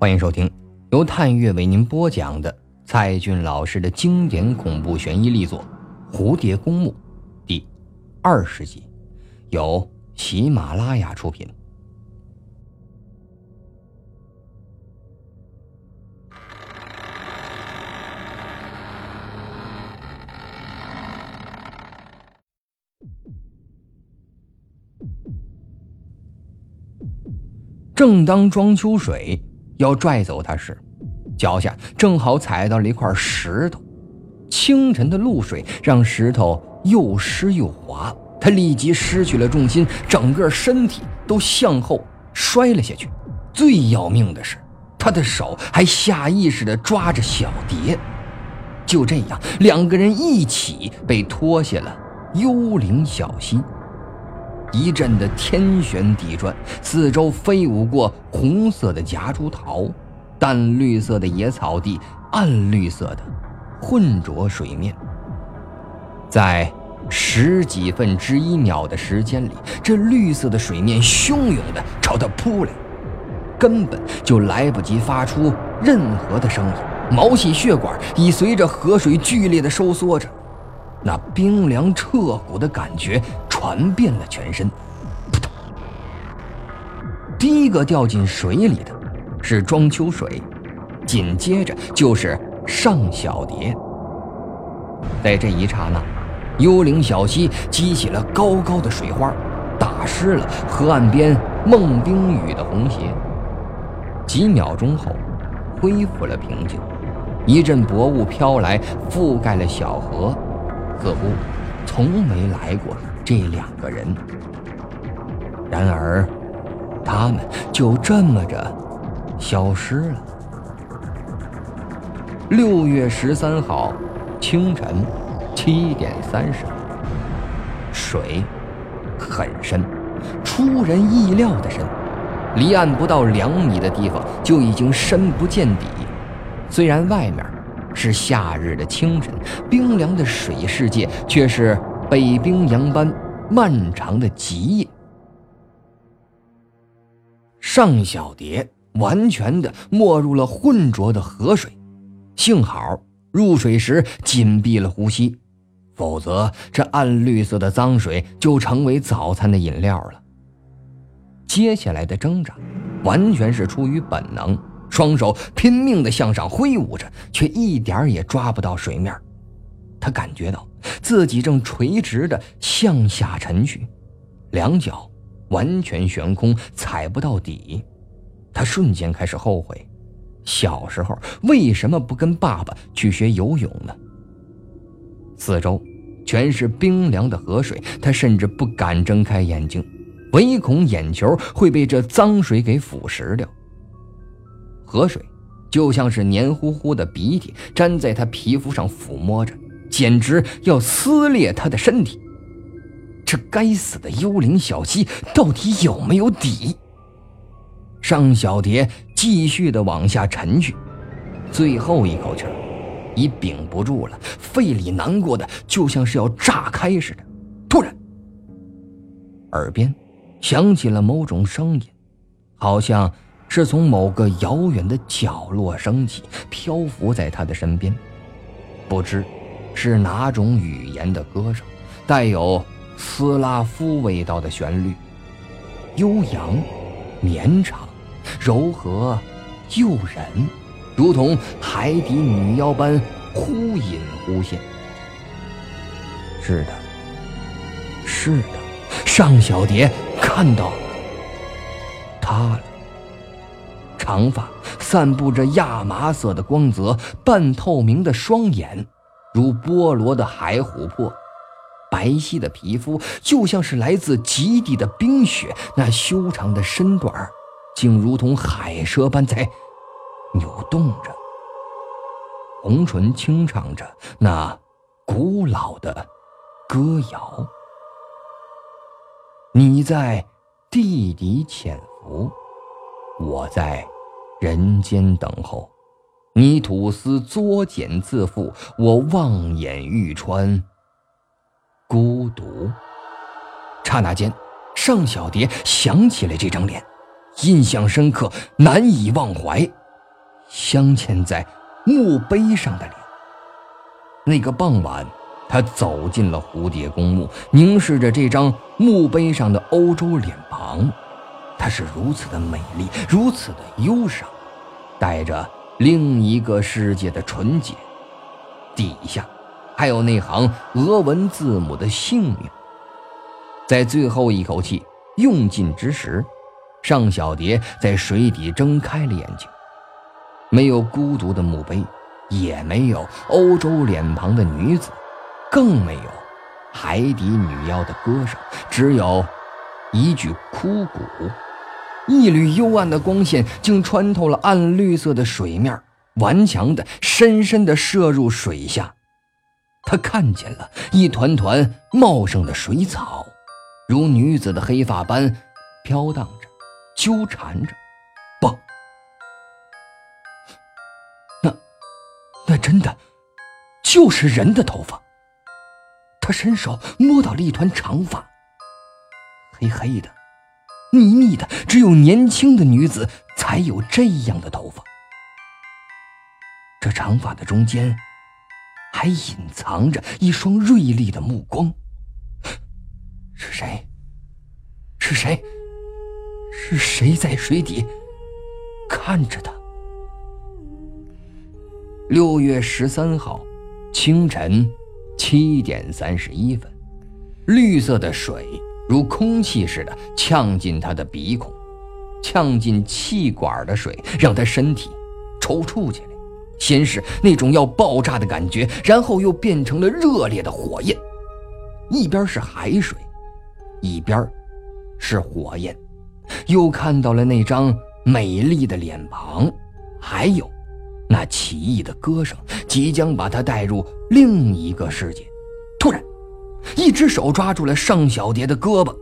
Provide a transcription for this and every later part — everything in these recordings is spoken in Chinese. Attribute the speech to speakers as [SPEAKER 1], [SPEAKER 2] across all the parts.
[SPEAKER 1] 欢迎收听由探月为您播讲的蔡骏老师的经典恐怖悬疑力作《蝴蝶公墓》第二十集，由喜马拉雅出品。正当庄秋水。要拽走他时，脚下正好踩到了一块石头。清晨的露水让石头又湿又滑，他立即失去了重心，整个身体都向后摔了下去。最要命的是，他的手还下意识地抓着小蝶。就这样，两个人一起被拖下了幽灵小溪。一阵的天旋地转，四周飞舞过红色的夹竹桃，淡绿色的野草地，暗绿色的浑浊水面。在十几分之一秒的时间里，这绿色的水面汹涌的朝他扑来，根本就来不及发出任何的声音，毛细血管已随着河水剧烈的收缩着。那冰凉彻骨的感觉传遍了全身。扑通！第一个掉进水里的，是庄秋水，紧接着就是尚小蝶。在这一刹那，幽灵小溪激起了高高的水花，打湿了河岸边孟冰雨的红鞋。几秒钟后，恢复了平静。一阵薄雾飘来，覆盖了小河。似乎从没来过这两个人，然而他们就这么着消失了。六月十三号清晨七点三十，水很深，出人意料的深，离岸不到两米的地方就已经深不见底。虽然外面。是夏日的清晨，冰凉的水世界却是北冰洋般漫长的极夜。尚小蝶完全的没入了浑浊的河水，幸好入水时紧闭了呼吸，否则这暗绿色的脏水就成为早餐的饮料了。接下来的挣扎，完全是出于本能。双手拼命的向上挥舞着，却一点也抓不到水面。他感觉到自己正垂直的向下沉去，两脚完全悬空，踩不到底。他瞬间开始后悔，小时候为什么不跟爸爸去学游泳呢？四周全是冰凉的河水，他甚至不敢睁开眼睛，唯恐眼球会被这脏水给腐蚀掉。河水就像是黏糊糊的鼻涕，粘在他皮肤上抚摸着，简直要撕裂他的身体。这该死的幽灵小溪到底有没有底？尚小蝶继续的往下沉去，最后一口气儿已屏不住了，肺里难过的就像是要炸开似的。突然，耳边响起了某种声音，好像……是从某个遥远的角落升起，漂浮在他的身边，不知是哪种语言的歌声，带有斯拉夫味道的旋律，悠扬、绵长、柔和、诱人，如同海底女妖般忽隐忽现。是的，是的，尚小蝶看到他了。长发散布着亚麻色的光泽，半透明的双眼如菠萝的海琥珀，白皙的皮肤就像是来自极地的冰雪，那修长的身段竟如同海蛇般在扭动着，红唇轻唱着那古老的歌谣。你在地底潜伏，我在。人间等候，泥土丝作茧自缚，我望眼欲穿。孤独。刹那间，尚小蝶想起了这张脸，印象深刻，难以忘怀。镶嵌在墓碑上的脸。那个傍晚，他走进了蝴蝶公墓，凝视着这张墓碑上的欧洲脸庞，她是如此的美丽，如此的忧伤，带着另一个世界的纯洁。底下，还有那行俄文字母的姓名。在最后一口气用尽之时，尚小蝶在水底睁开了眼睛。没有孤独的墓碑，也没有欧洲脸庞的女子，更没有海底女妖的歌声，只有一具枯骨。一缕幽暗的光线竟穿透了暗绿色的水面，顽强的、深深的射入水下。他看见了一团团茂盛的水草，如女子的黑发般飘荡着，纠缠着。不，那那真的就是人的头发。他伸手摸到了一团长发，黑黑的、密密的，只有年轻的女子才有这样的头发。这长发的中间还隐藏着一双锐利的目光。是谁？是谁？是谁在水底看着他？六月十三号清晨七点三十一分，绿色的水如空气似的呛进他的鼻孔，呛进气管的水让他身体抽搐起来。先是那种要爆炸的感觉，然后又变成了热烈的火焰。一边是海水，一边是火焰，又看到了那张美丽的脸庞，还有。那奇异的歌声即将把他带入另一个世界。一只手抓住了尚小蝶的胳膊，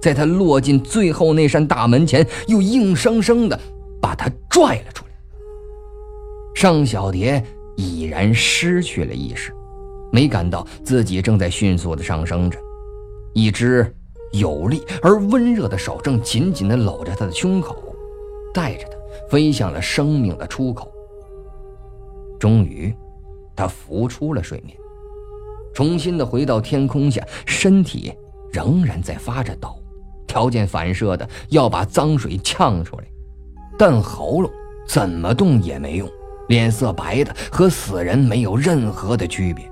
[SPEAKER 1] 在他落进最后那扇大门前，又硬生生的把他拽了出来。尚小蝶已然失去了意识，没感到自己正在迅速的上升着，一只有力而温热的手正紧紧的搂着他的胸口，带着他飞向了生命的出口。终于，他浮出了水面，重新的回到天空下，身体仍然在发着抖，条件反射的要把脏水呛出来，但喉咙怎么动也没用，脸色白的和死人没有任何的区别。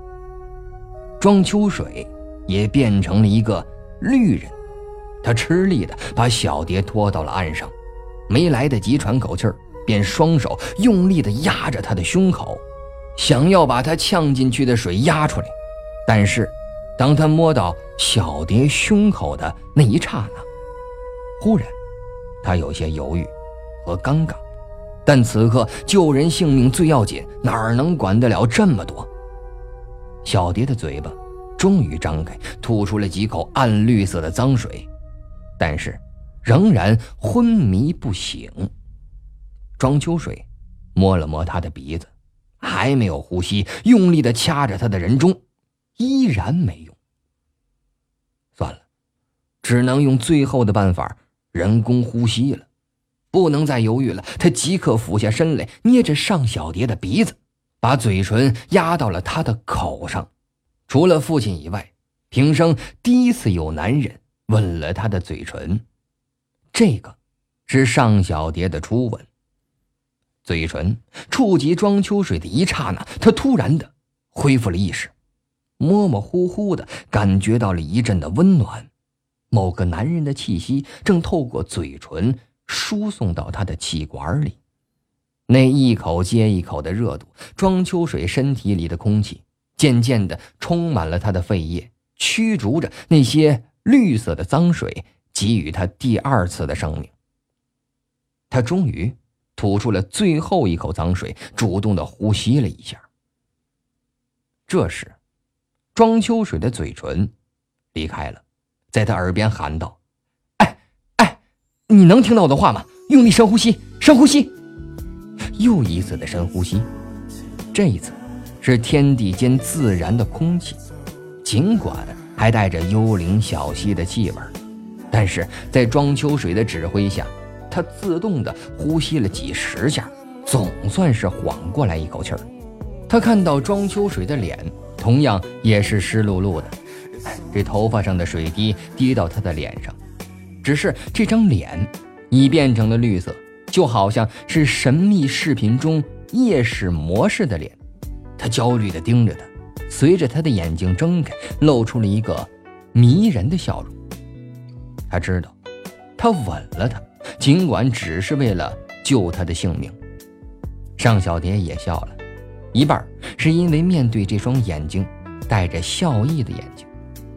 [SPEAKER 1] 庄秋水也变成了一个绿人，他吃力的把小蝶拖到了岸上，没来得及喘口气儿。便双手用力的压着他的胸口，想要把他呛进去的水压出来。但是，当他摸到小蝶胸口的那一刹那，忽然，他有些犹豫和尴尬。但此刻救人性命最要紧，哪能管得了这么多？小蝶的嘴巴终于张开，吐出了几口暗绿色的脏水，但是仍然昏迷不醒。庄秋水摸了摸他的鼻子，还没有呼吸，用力的掐着他的人中，依然没用。算了，只能用最后的办法人工呼吸了，不能再犹豫了。他即刻俯下身来，捏着尚小蝶的鼻子，把嘴唇压到了他的口上。除了父亲以外，平生第一次有男人吻了他的嘴唇，这个是尚小蝶的初吻。嘴唇触及庄秋水的一刹那，他突然的恢复了意识，模模糊糊的感觉到了一阵的温暖，某个男人的气息正透过嘴唇输送到他的气管里，那一口接一口的热度，庄秋水身体里的空气渐渐的充满了他的肺叶，驱逐着那些绿色的脏水，给予他第二次的生命。他终于。吐出了最后一口脏水，主动的呼吸了一下。这时，庄秋水的嘴唇离开了，在他耳边喊道：“哎哎，你能听到我的话吗？用力深呼吸，深呼吸。”又一次的深呼吸，这一次是天地间自然的空气，尽管还带着幽灵小溪的气味，但是在庄秋水的指挥下。他自动的呼吸了几十下，总算是缓过来一口气儿。他看到庄秋水的脸，同样也是湿漉漉的，这头发上的水滴滴到他的脸上，只是这张脸已变成了绿色，就好像是神秘视频中夜视模式的脸。他焦虑地盯着他，随着他的眼睛睁开，露出了一个迷人的笑容。他知道，他吻了他，尽管只是为了救他的性命。尚小蝶也笑了，一半是因为面对这双眼睛带着笑意的眼睛，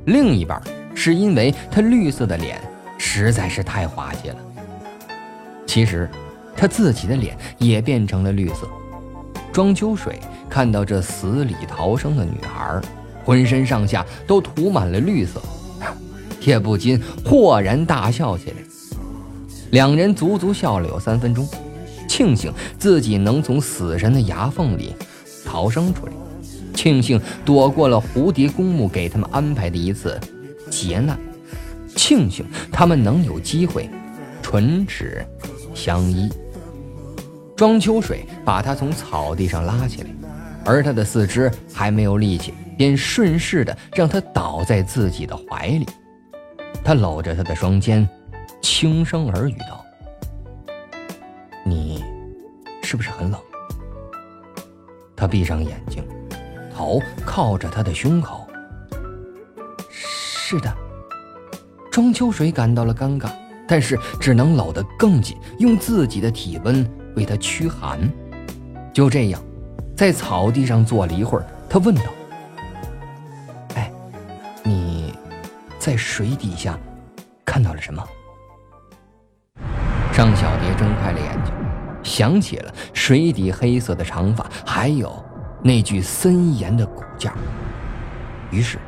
[SPEAKER 1] 另一半是因为他绿色的脸实在是太滑稽了。其实，他自己的脸也变成了绿色。庄秋水看到这死里逃生的女孩，浑身上下都涂满了绿色，也不禁豁然大笑起来。两人足足笑了有三分钟。庆幸自己能从死神的牙缝里逃生出来，庆幸躲过了蝴蝶公墓给他们安排的一次劫难，庆幸他们能有机会唇齿相依。庄秋水把他从草地上拉起来，而他的四肢还没有力气，便顺势的让他倒在自己的怀里。他搂着他的双肩，轻声耳语道。你是不是很冷？他闭上眼睛，头靠着他的胸口。是的。庄秋水感到了尴尬，但是只能搂得更紧，用自己的体温为他驱寒。就这样，在草地上坐了一会儿，他问道：“哎，你在水底下看到了什么？”张小蝶睁开了眼睛，想起了水底黑色的长发，还有那具森严的骨架，于是，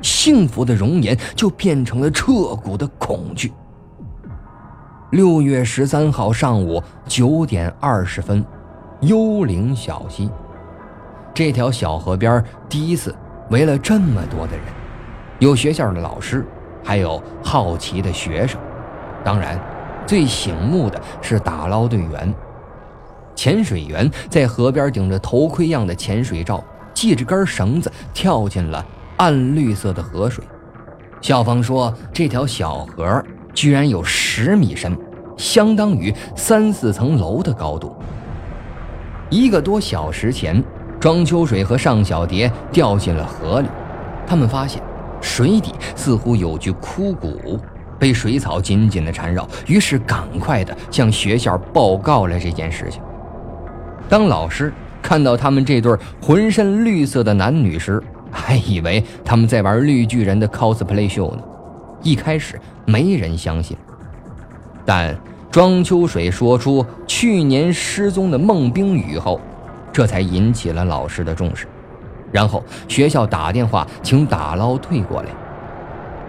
[SPEAKER 1] 幸福的容颜就变成了彻骨的恐惧。六月十三号上午九点二十分，幽灵小溪，这条小河边第一次围了这么多的人，有学校的老师，还有好奇的学生，当然。最醒目的是打捞队员，潜水员在河边顶着头盔样的潜水罩，系着根绳子跳进了暗绿色的河水。校方说，这条小河居然有十米深，相当于三四层楼的高度。一个多小时前，庄秋水和尚小蝶掉进了河里，他们发现水底似乎有具枯骨。被水草紧紧地缠绕，于是赶快地向学校报告了这件事情。当老师看到他们这对浑身绿色的男女时，还以为他们在玩绿巨人的 cosplay 秀呢。一开始没人相信，但庄秋水说出去年失踪的孟冰雨后，这才引起了老师的重视。然后学校打电话请打捞退过来，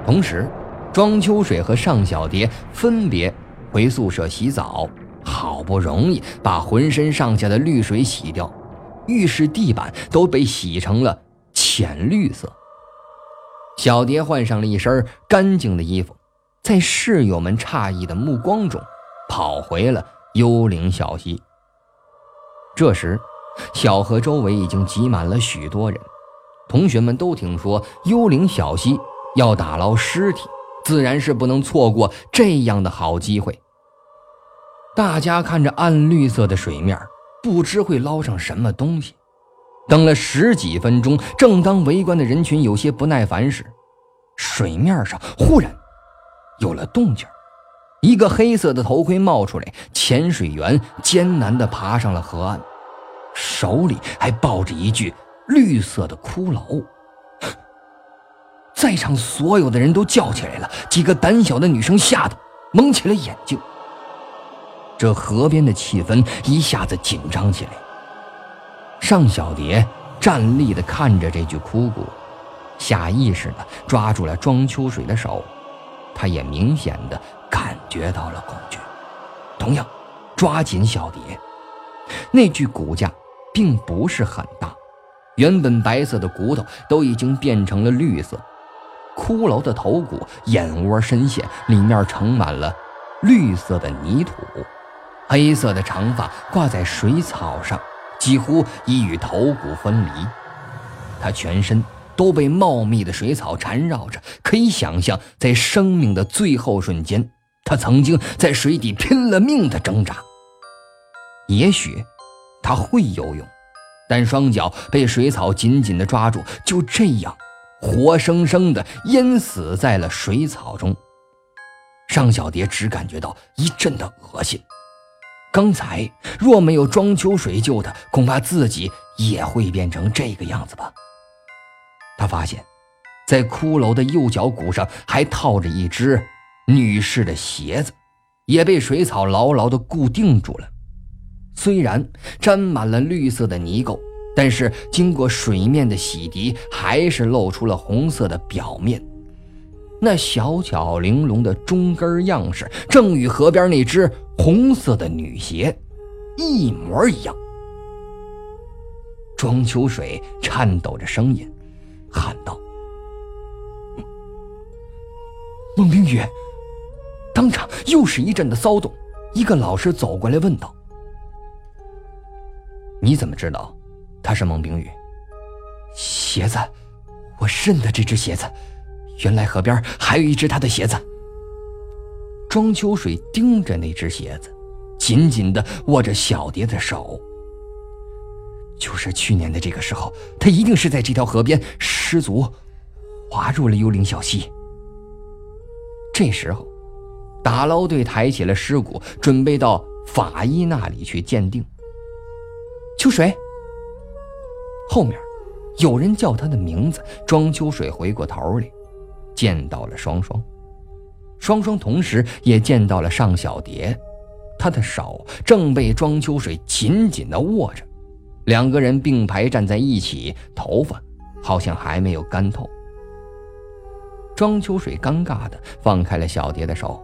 [SPEAKER 1] 同时。庄秋水和尚小蝶分别回宿舍洗澡，好不容易把浑身上下的绿水洗掉，浴室地板都被洗成了浅绿色。小蝶换上了一身干净的衣服，在室友们诧异的目光中，跑回了幽灵小溪。这时，小河周围已经挤满了许多人，同学们都听说幽灵小溪要打捞尸体。自然是不能错过这样的好机会。大家看着暗绿色的水面，不知会捞上什么东西。等了十几分钟，正当围观的人群有些不耐烦时，水面上忽然有了动静，一个黑色的头盔冒出来，潜水员艰难地爬上了河岸，手里还抱着一具绿色的骷髅。在场所有的人都叫起来了，几个胆小的女生吓得蒙起了眼睛。这河边的气氛一下子紧张起来。尚小蝶站立的看着这具枯骨，下意识的抓住了庄秋水的手，他也明显的感觉到了恐惧，同样抓紧小蝶。那具骨架并不是很大，原本白色的骨头都已经变成了绿色。骷髅的头骨眼窝深陷，里面盛满了绿色的泥土，黑色的长发挂在水草上，几乎已与头骨分离。他全身都被茂密的水草缠绕着，可以想象，在生命的最后瞬间，他曾经在水底拼了命的挣扎。也许他会游泳，但双脚被水草紧紧的抓住，就这样活生生的淹死在了水草中。尚小蝶只感觉到一阵的恶心。刚才若没有庄秋水救他，恐怕自己也会变成这个样子吧。他发现，在骷髅的右脚骨上还套着一只女士的鞋子，也被水草牢牢地固定住了。虽然沾满了绿色的泥垢，但是经过水面的洗涤，还是露出了红色的表面。那小巧玲珑的中跟样式，正与河边那只红色的女鞋一模一样。庄秋水颤抖着声音喊道：“孟冰雨！”当场又是一阵的骚动。一个老师走过来问道：“你怎么知道他是孟冰雨？”鞋子，我认得这只鞋子。原来河边还有一只他的鞋子。庄秋水盯着那只鞋子，紧紧的握着小蝶的手。就是去年的这个时候，他一定是在这条河边失足，滑入了幽灵小溪。这时候，打捞队抬起了尸骨，准备到法医那里去鉴定。秋水，后面有人叫他的名字。庄秋水回过头来。见到了双双，双双同时也见到了尚小蝶，她的手正被庄秋水紧紧地握着，两个人并排站在一起，头发好像还没有干透。庄秋水尴尬地放开了小蝶的手，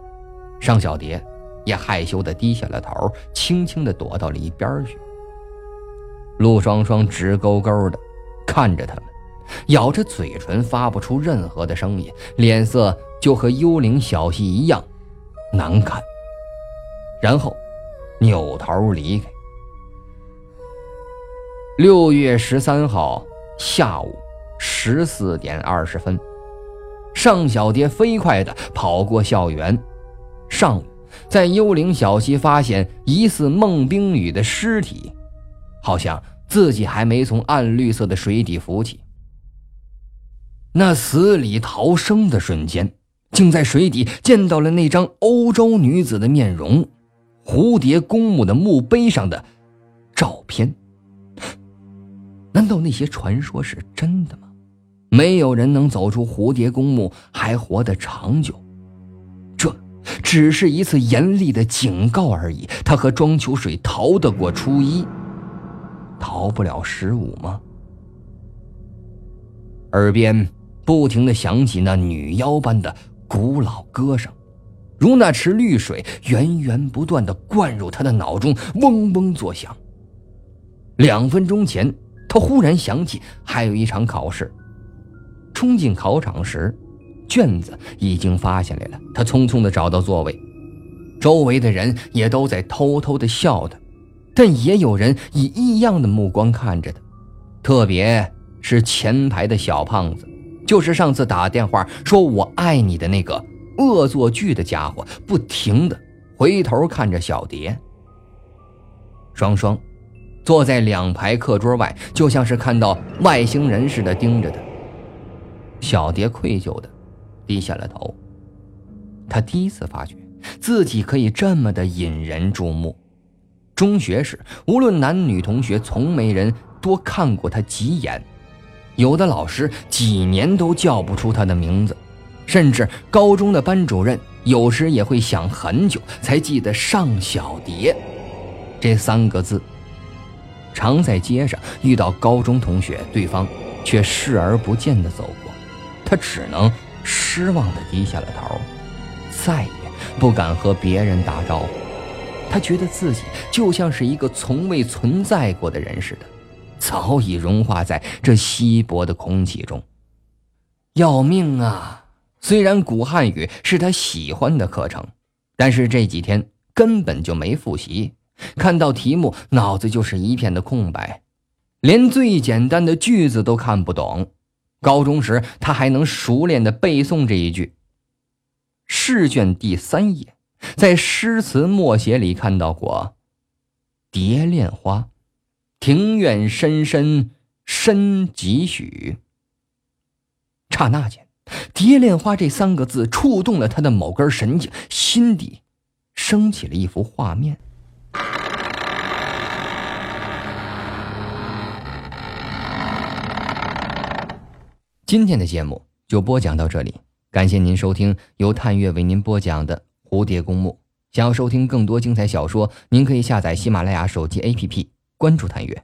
[SPEAKER 1] 尚小蝶也害羞地低下了头，轻轻地躲到了一边去。陆双双直勾勾地看着他们。咬着嘴唇，发不出任何的声音，脸色就和幽灵小溪一样难看。然后扭头离开。六月十三号下午十四点二十分，尚小蝶飞快地跑过校园。上午，在幽灵小溪发现疑似孟冰雨的尸体，好像自己还没从暗绿色的水底浮起。那死里逃生的瞬间，竟在水底见到了那张欧洲女子的面容，蝴蝶公墓的墓碑上的照片。难道那些传说是真的吗？没有人能走出蝴蝶公墓还活得长久，这只是一次严厉的警告而已。他和庄秋水逃得过初一，逃不了十五吗？耳边。不停的响起那女妖般的古老歌声，如那池绿水源源不断的灌入他的脑中，嗡嗡作响。两分钟前，他忽然想起还有一场考试，冲进考场时，卷子已经发下来了。他匆匆的找到座位，周围的人也都在偷偷的笑他，但也有人以异样的目光看着他，特别是前排的小胖子。就是上次打电话说我爱你的那个恶作剧的家伙，不停的回头看着小蝶。双双坐在两排课桌外，就像是看到外星人似的盯着他。小蝶愧疚的低下了头，他第一次发觉自己可以这么的引人注目。中学时，无论男女同学，从没人多看过他几眼。有的老师几年都叫不出他的名字，甚至高中的班主任有时也会想很久才记得尚小蝶这三个字。常在街上遇到高中同学，对方却视而不见地走过，他只能失望地低下了头，再也不敢和别人打招呼。他觉得自己就像是一个从未存在过的人似的。早已融化在这稀薄的空气中。要命啊！虽然古汉语是他喜欢的课程，但是这几天根本就没复习，看到题目脑子就是一片的空白，连最简单的句子都看不懂。高中时他还能熟练的背诵这一句。试卷第三页，在诗词默写里看到过“蝶恋花，庭院深深深几许”。刹那间，“蝶恋花”这三个字触动了他的某根神经，心底升起了一幅画面。今天的节目就播讲到这里。感谢您收听由探月为您播讲的《蝴蝶公墓》。想要收听更多精彩小说，您可以下载喜马拉雅手机 APP，关注探月。